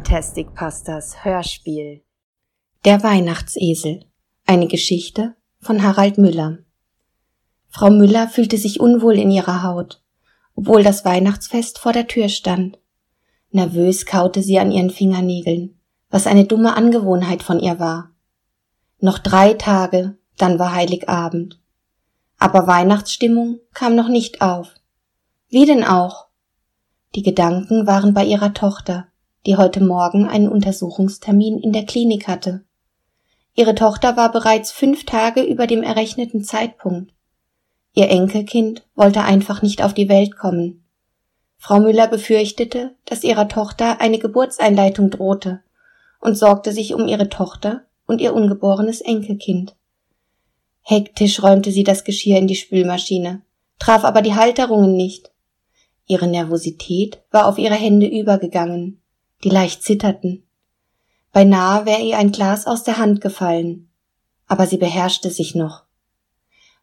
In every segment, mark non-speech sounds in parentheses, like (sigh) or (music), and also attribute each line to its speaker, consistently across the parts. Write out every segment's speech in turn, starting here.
Speaker 1: Fantastic Pastas Hörspiel Der Weihnachtsesel Eine Geschichte von Harald Müller Frau Müller fühlte sich unwohl in ihrer Haut, obwohl das Weihnachtsfest vor der Tür stand. Nervös kaute sie an ihren Fingernägeln, was eine dumme Angewohnheit von ihr war. Noch drei Tage, dann war Heiligabend. Aber Weihnachtsstimmung kam noch nicht auf. Wie denn auch? Die Gedanken waren bei ihrer Tochter, die heute Morgen einen Untersuchungstermin in der Klinik hatte. Ihre Tochter war bereits fünf Tage über dem errechneten Zeitpunkt. Ihr Enkelkind wollte einfach nicht auf die Welt kommen. Frau Müller befürchtete, dass ihrer Tochter eine Geburtseinleitung drohte und sorgte sich um ihre Tochter und ihr ungeborenes Enkelkind. Hektisch räumte sie das Geschirr in die Spülmaschine, traf aber die Halterungen nicht. Ihre Nervosität war auf ihre Hände übergegangen die leicht zitterten. Beinahe wäre ihr ein Glas aus der Hand gefallen, aber sie beherrschte sich noch.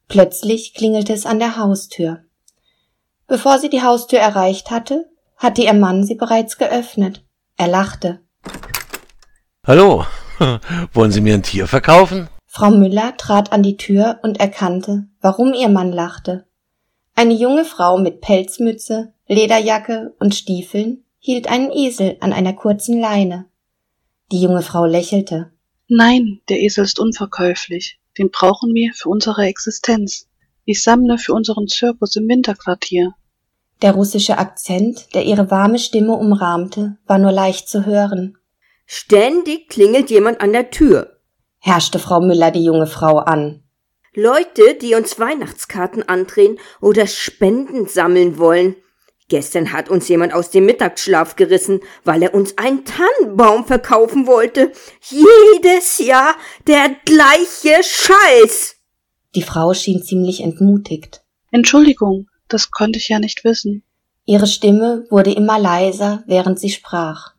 Speaker 1: Plötzlich klingelte es an der Haustür. Bevor sie die Haustür erreicht hatte, hatte ihr Mann sie bereits geöffnet. Er lachte.
Speaker 2: Hallo, (laughs) wollen Sie mir ein Tier verkaufen?
Speaker 1: Frau Müller trat an die Tür und erkannte, warum ihr Mann lachte. Eine junge Frau mit Pelzmütze, Lederjacke und Stiefeln hielt einen Esel an einer kurzen Leine. Die junge Frau lächelte.
Speaker 3: Nein, der Esel ist unverkäuflich. Den brauchen wir für unsere Existenz. Ich sammle für unseren Zirkus im Winterquartier.
Speaker 1: Der russische Akzent, der ihre warme Stimme umrahmte, war nur leicht zu hören.
Speaker 4: Ständig klingelt jemand an der Tür,
Speaker 1: herrschte Frau Müller die junge Frau an.
Speaker 4: Leute, die uns Weihnachtskarten andrehen oder Spenden sammeln wollen. Gestern hat uns jemand aus dem Mittagsschlaf gerissen, weil er uns einen Tannenbaum verkaufen wollte. Jedes Jahr der gleiche Scheiß.
Speaker 1: Die Frau schien ziemlich entmutigt.
Speaker 3: Entschuldigung, das konnte ich ja nicht wissen.
Speaker 1: Ihre Stimme wurde immer leiser, während sie sprach.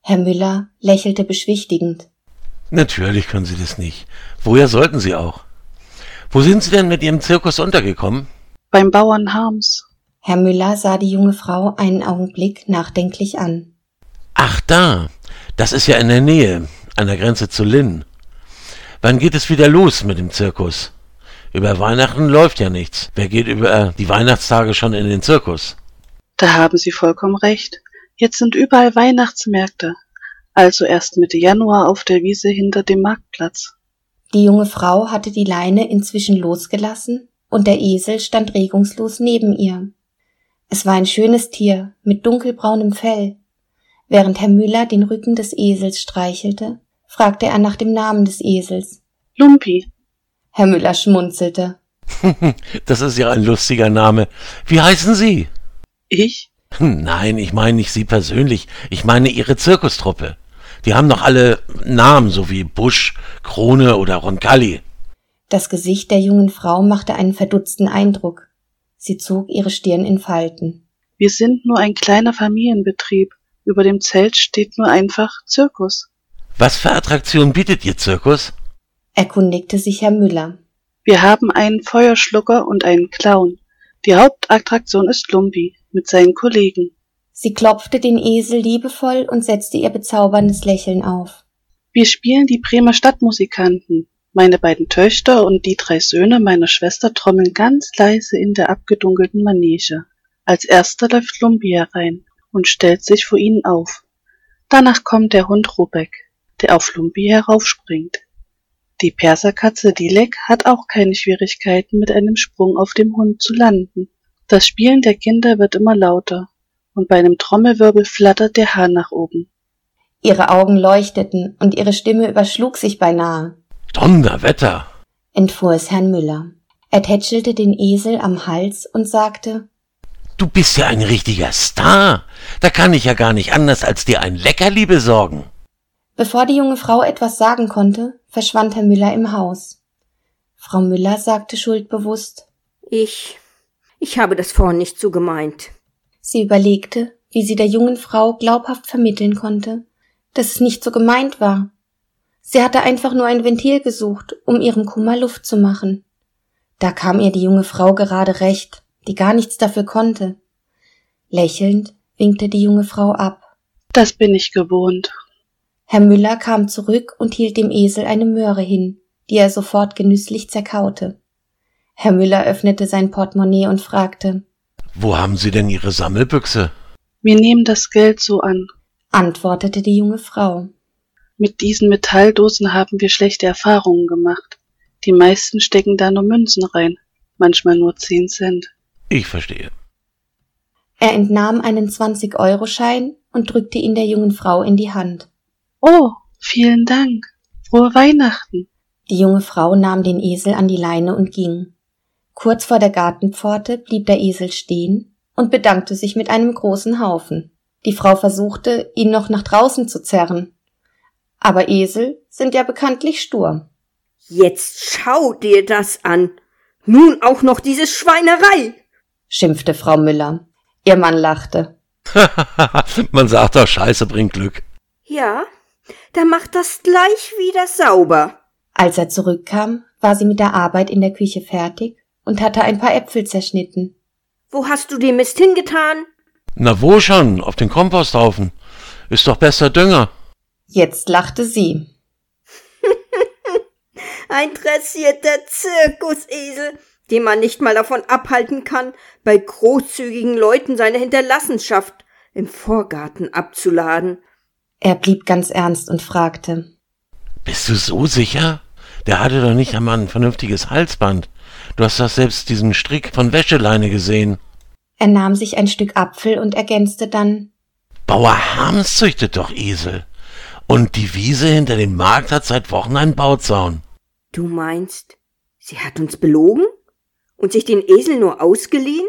Speaker 1: Herr Müller lächelte beschwichtigend.
Speaker 2: Natürlich können Sie das nicht. Woher sollten Sie auch? Wo sind Sie denn mit Ihrem Zirkus untergekommen?
Speaker 3: Beim Bauern Harms.
Speaker 1: Herr Müller sah die junge Frau einen Augenblick nachdenklich an.
Speaker 2: Ach da, das ist ja in der Nähe, an der Grenze zu Linn. Wann geht es wieder los mit dem Zirkus? Über Weihnachten läuft ja nichts. Wer geht über die Weihnachtstage schon in den Zirkus?
Speaker 3: Da haben Sie vollkommen recht. Jetzt sind überall Weihnachtsmärkte. Also erst Mitte Januar auf der Wiese hinter dem Marktplatz.
Speaker 1: Die junge Frau hatte die Leine inzwischen losgelassen und der Esel stand regungslos neben ihr. Es war ein schönes Tier mit dunkelbraunem Fell. Während Herr Müller den Rücken des Esels streichelte, fragte er nach dem Namen des Esels.
Speaker 3: Lumpi.
Speaker 1: Herr Müller schmunzelte. (laughs)
Speaker 2: das ist ja ein lustiger Name. Wie heißen Sie?
Speaker 3: Ich?
Speaker 2: Nein, ich meine nicht Sie persönlich. Ich meine Ihre Zirkustruppe. Die haben doch alle Namen, so wie Busch, Krone oder Roncalli.
Speaker 1: Das Gesicht der jungen Frau machte einen verdutzten Eindruck. Sie zog ihre Stirn in Falten.
Speaker 3: Wir sind nur ein kleiner Familienbetrieb. Über dem Zelt steht nur einfach Zirkus.
Speaker 2: Was für Attraktionen bietet Ihr Zirkus?
Speaker 1: erkundigte sich Herr Müller.
Speaker 3: Wir haben einen Feuerschlucker und einen Clown. Die Hauptattraktion ist Lumpi mit seinen Kollegen.
Speaker 1: Sie klopfte den Esel liebevoll und setzte ihr bezauberndes Lächeln auf.
Speaker 3: Wir spielen die Bremer Stadtmusikanten. Meine beiden Töchter und die drei Söhne meiner Schwester trommeln ganz leise in der abgedunkelten Manege. Als erster läuft Lumbi herein und stellt sich vor ihnen auf. Danach kommt der Hund Rubek, der auf Lumbi heraufspringt. Die Perserkatze Dilek hat auch keine Schwierigkeiten, mit einem Sprung auf dem Hund zu landen. Das Spielen der Kinder wird immer lauter, und bei einem Trommelwirbel flattert der Hahn nach oben.
Speaker 1: Ihre Augen leuchteten und ihre Stimme überschlug sich beinahe.
Speaker 2: Donnerwetter!
Speaker 1: entfuhr es Herrn Müller. Er tätschelte den Esel am Hals und sagte
Speaker 2: Du bist ja ein richtiger Star. Da kann ich ja gar nicht anders, als dir ein Leckerli besorgen.
Speaker 1: Bevor die junge Frau etwas sagen konnte, verschwand Herr Müller im Haus. Frau Müller sagte schuldbewusst
Speaker 4: Ich. ich habe das vorhin nicht so gemeint.
Speaker 1: Sie überlegte, wie sie der jungen Frau glaubhaft vermitteln konnte, dass es nicht so gemeint war Sie hatte einfach nur ein Ventil gesucht, um ihrem Kummer Luft zu machen. Da kam ihr die junge Frau gerade recht, die gar nichts dafür konnte. Lächelnd winkte die junge Frau ab.
Speaker 3: Das bin ich gewohnt.
Speaker 1: Herr Müller kam zurück und hielt dem Esel eine Möhre hin, die er sofort genüsslich zerkaute. Herr Müller öffnete sein Portemonnaie und fragte
Speaker 2: Wo haben Sie denn Ihre Sammelbüchse?
Speaker 3: Wir nehmen das Geld so an.
Speaker 1: antwortete die junge Frau.
Speaker 3: Mit diesen Metalldosen haben wir schlechte Erfahrungen gemacht. Die meisten stecken da nur Münzen rein, manchmal nur zehn Cent.
Speaker 2: Ich verstehe.
Speaker 1: Er entnahm einen 20-Euro-Schein und drückte ihn der jungen Frau in die Hand.
Speaker 3: Oh, vielen Dank. Frohe Weihnachten.
Speaker 1: Die junge Frau nahm den Esel an die Leine und ging. Kurz vor der Gartenpforte blieb der Esel stehen und bedankte sich mit einem großen Haufen. Die Frau versuchte, ihn noch nach draußen zu zerren. Aber Esel sind ja bekanntlich stur.
Speaker 4: Jetzt schau dir das an. Nun auch noch diese Schweinerei.
Speaker 1: schimpfte Frau Müller. Ihr Mann lachte. (laughs)
Speaker 2: Man sagt doch, Scheiße bringt Glück.
Speaker 4: Ja, dann mach das gleich wieder sauber.
Speaker 1: Als er zurückkam, war sie mit der Arbeit in der Küche fertig und hatte ein paar Äpfel zerschnitten.
Speaker 4: Wo hast du den Mist hingetan?
Speaker 2: Na wo schon? Auf den Komposthaufen. Ist doch besser Dünger.
Speaker 1: Jetzt lachte sie. (laughs)
Speaker 4: Ein dressierter Zirkusesel, den man nicht mal davon abhalten kann, bei großzügigen Leuten seine Hinterlassenschaft im Vorgarten abzuladen.
Speaker 1: Er blieb ganz ernst und fragte.
Speaker 2: Bist du so sicher? Der hatte doch nicht einmal ein vernünftiges Halsband. Du hast doch selbst diesen Strick von Wäscheleine gesehen.
Speaker 1: Er nahm sich ein Stück Apfel und ergänzte dann.
Speaker 2: Bauer Harms züchtet doch Esel. Und die Wiese hinter dem Markt hat seit Wochen einen Bauzaun.
Speaker 4: Du meinst, sie hat uns belogen? Und sich den Esel nur ausgeliehen?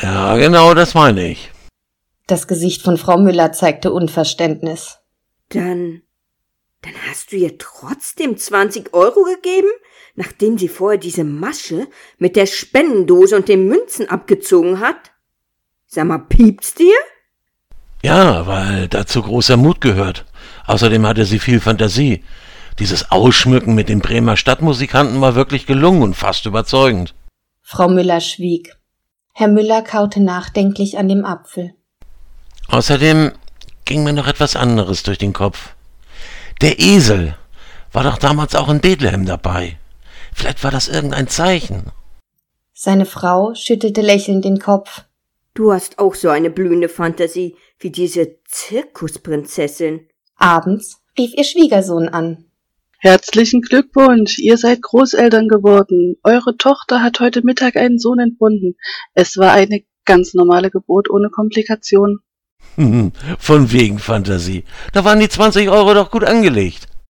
Speaker 2: Ja, genau das meine ich.
Speaker 1: Das Gesicht von Frau Müller zeigte Unverständnis.
Speaker 4: Dann, dann hast du ihr trotzdem 20 Euro gegeben, nachdem sie vorher diese Masche mit der Spendendose und den Münzen abgezogen hat? Sag mal, piept's dir?
Speaker 2: Ja, weil dazu großer Mut gehört. Außerdem hatte sie viel Fantasie. Dieses Ausschmücken mit den Bremer Stadtmusikanten war wirklich gelungen und fast überzeugend.
Speaker 1: Frau Müller schwieg. Herr Müller kaute nachdenklich an dem Apfel.
Speaker 2: Außerdem ging mir noch etwas anderes durch den Kopf. Der Esel war doch damals auch in Bethlehem dabei. Vielleicht war das irgendein Zeichen.
Speaker 1: Seine Frau schüttelte lächelnd den Kopf.
Speaker 4: Du hast auch so eine blühende Fantasie wie diese Zirkusprinzessin.
Speaker 1: Abends rief ihr Schwiegersohn an.
Speaker 3: Herzlichen Glückwunsch, ihr seid Großeltern geworden. Eure Tochter hat heute Mittag einen Sohn entbunden. Es war eine ganz normale Geburt ohne Komplikation. (laughs)
Speaker 2: Von wegen Fantasie. Da waren die 20 Euro doch gut angelegt.